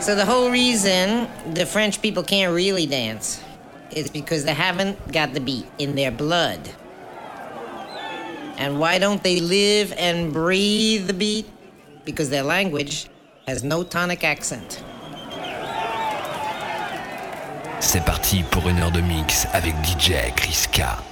So the whole reason the French people can't really dance is because they haven't got the beat in their blood. And why don't they live and breathe the beat? Because their language has no tonic accent. C'est parti pour une heure de mix avec DJ Chris K.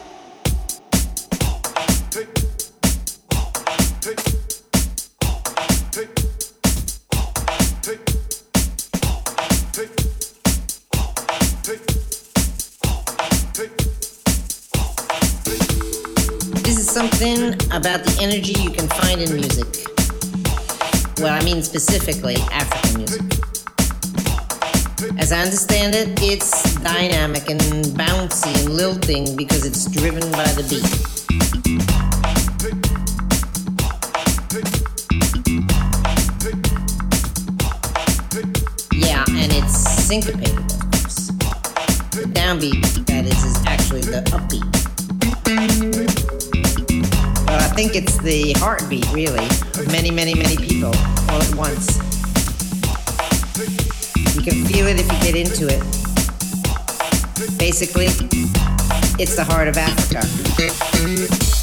something about the energy you can find in music. Well, I mean specifically African music. As I understand it, it's dynamic and bouncy and lilting because it's driven by the beat. Yeah, and it's syncopated, of course. The downbeat, that is, is actually the upbeat. Think it's the heartbeat, really, of many, many, many people all at once. You can feel it if you get into it. Basically, it's the heart of Africa.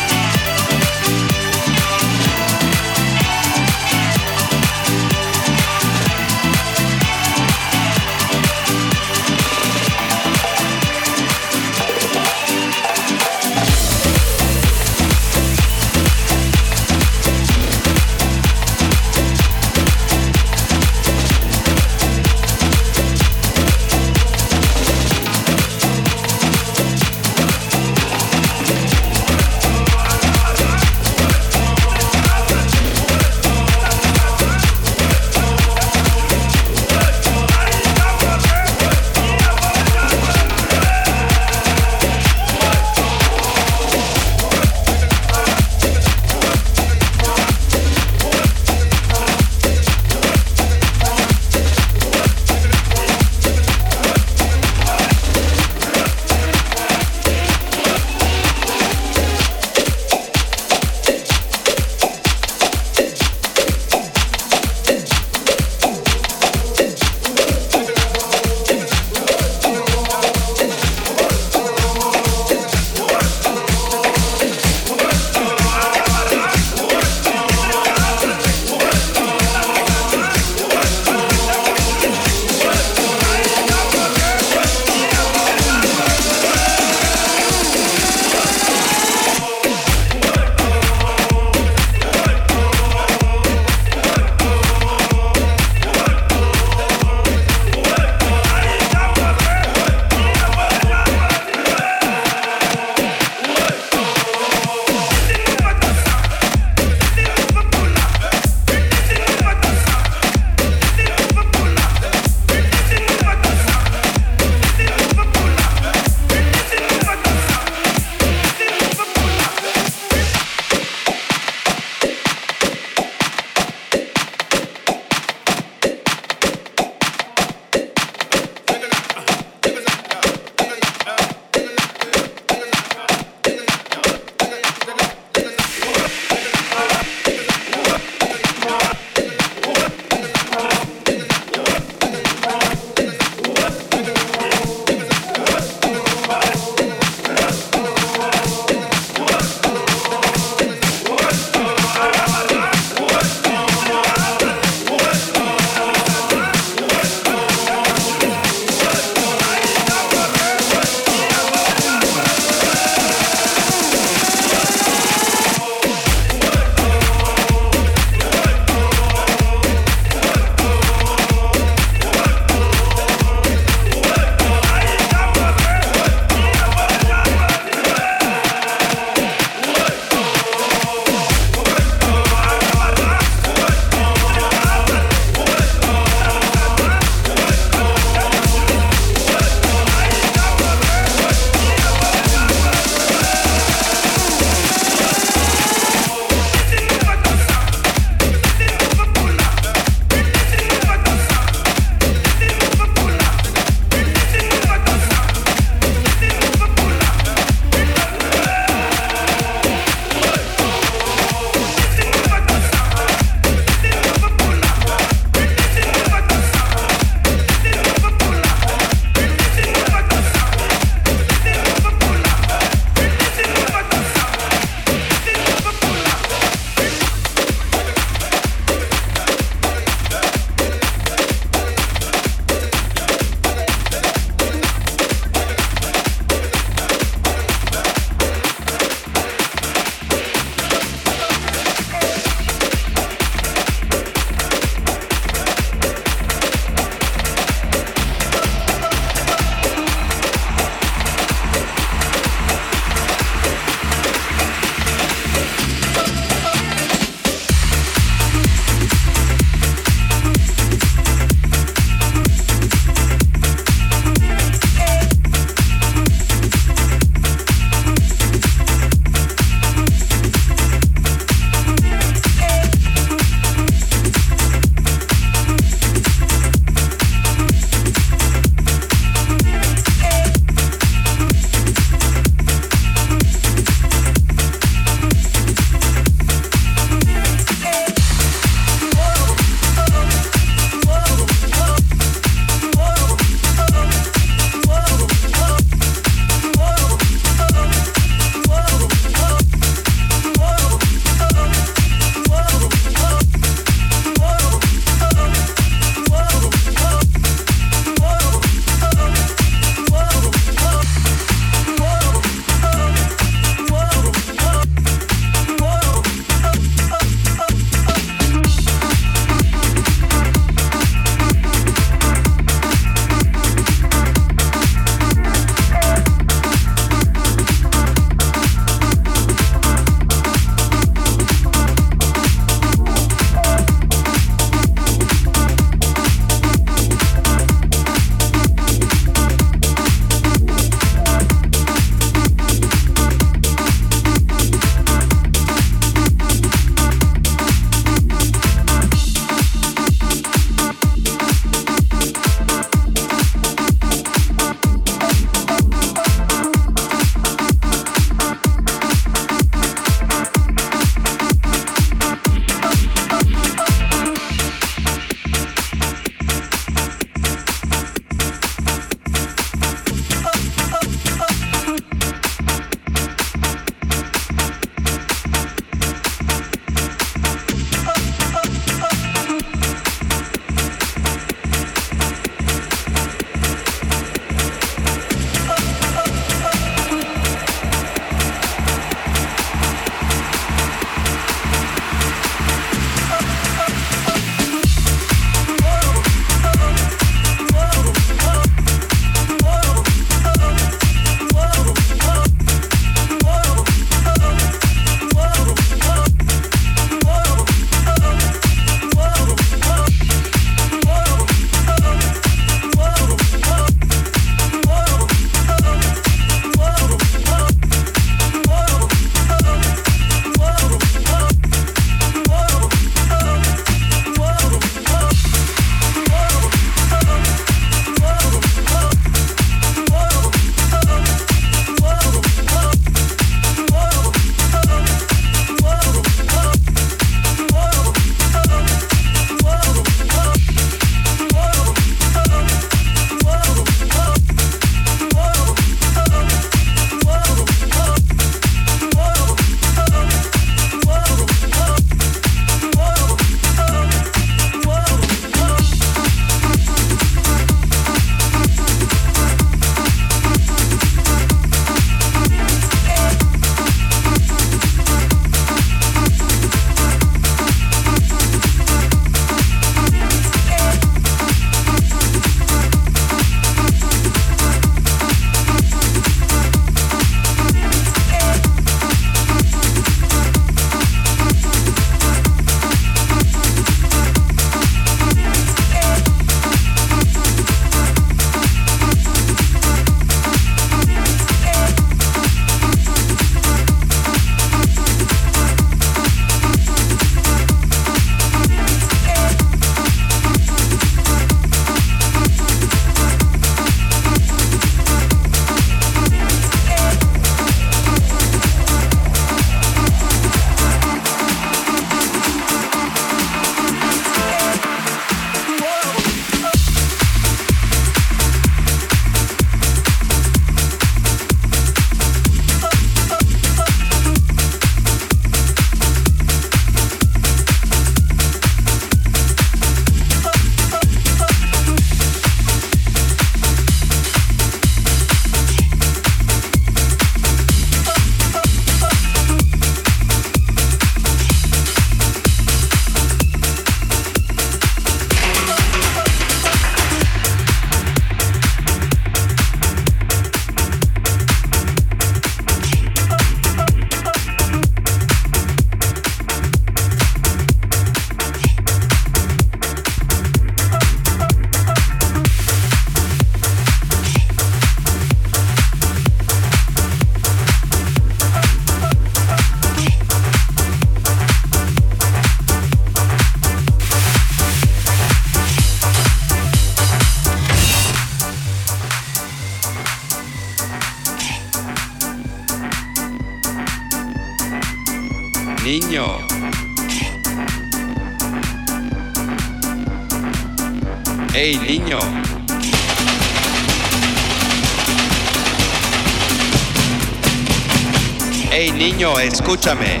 Escúchame.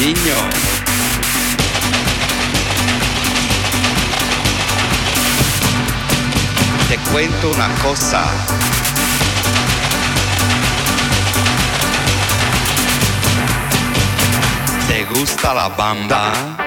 Niño. Te cuento una cosa. ¿Te gusta la banda?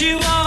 you are.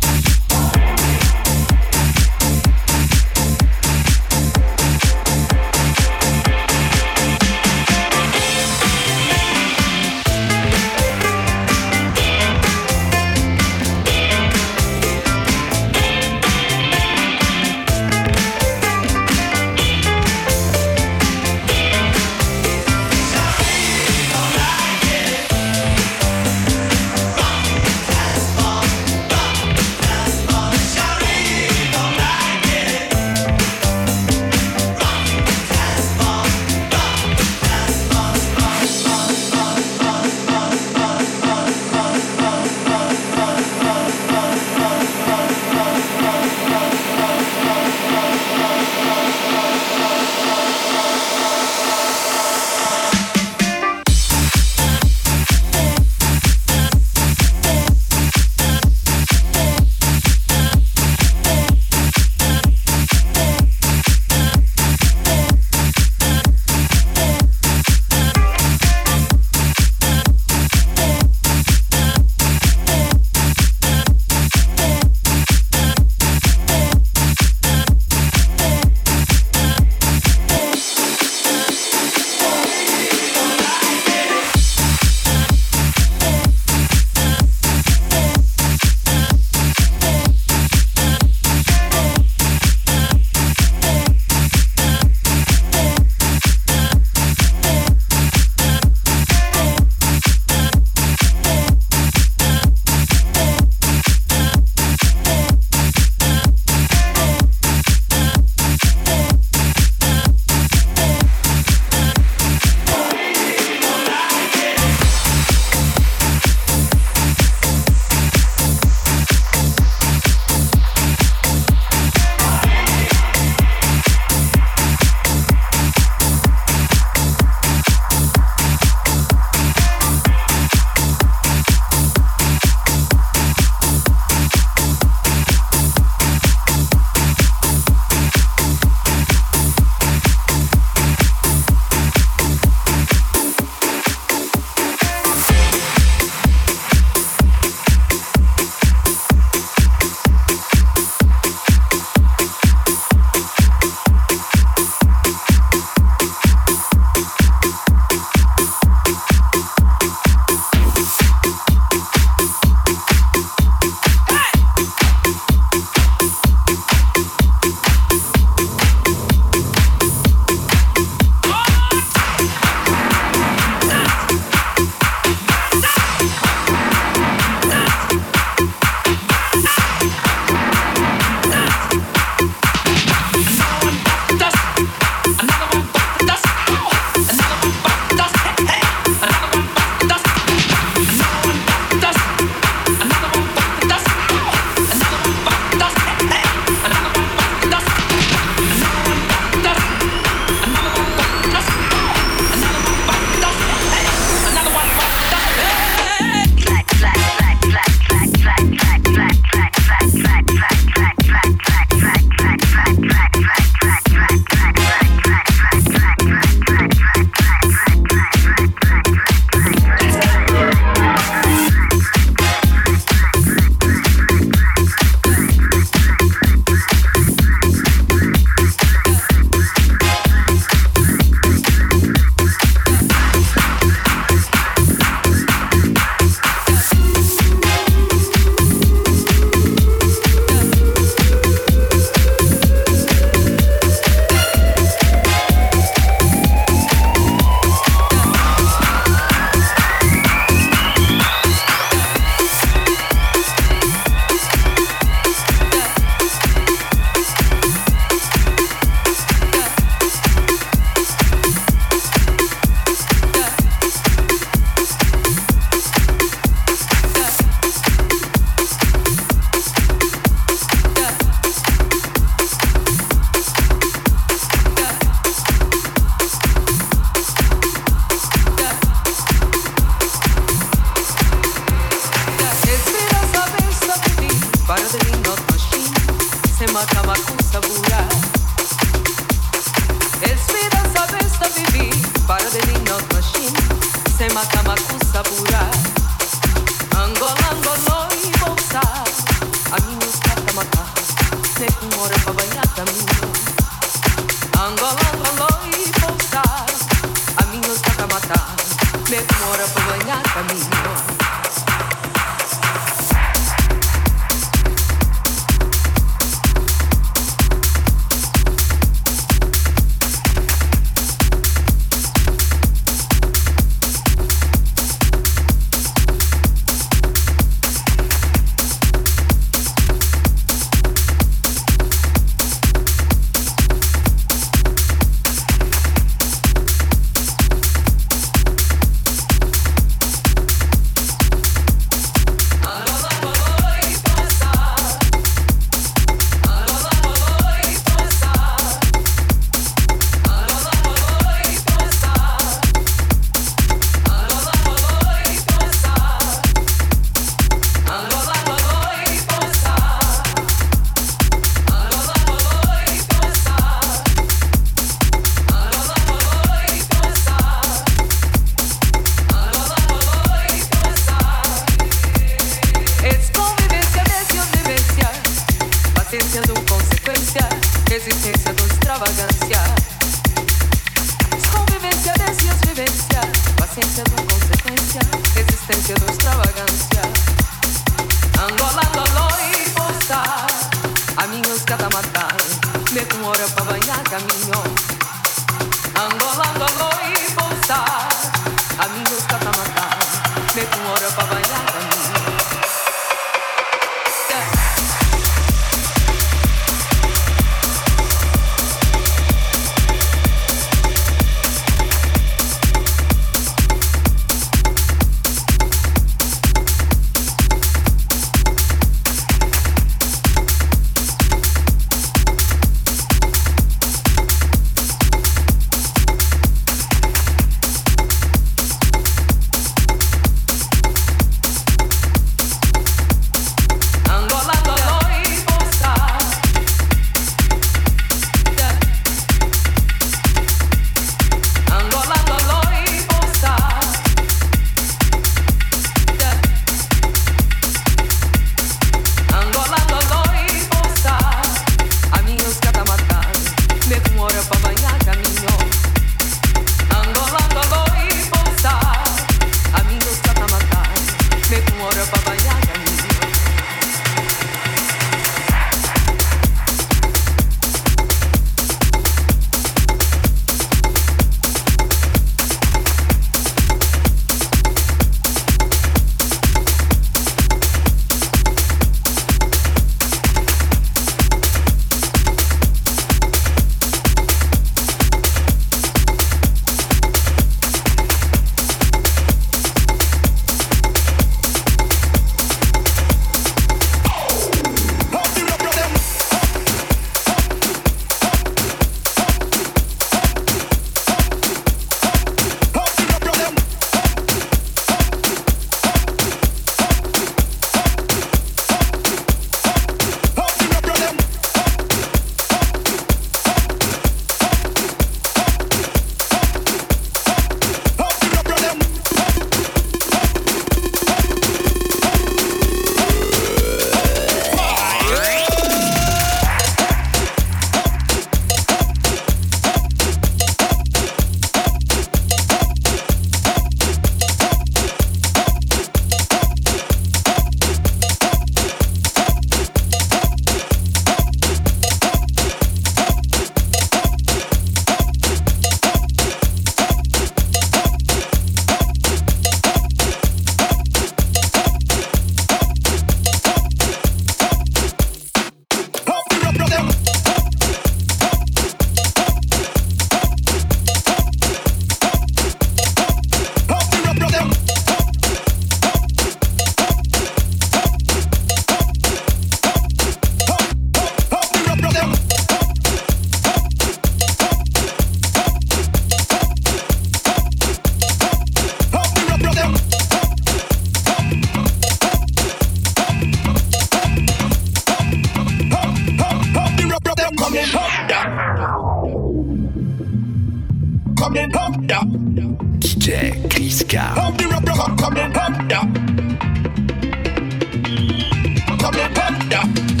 Come in up,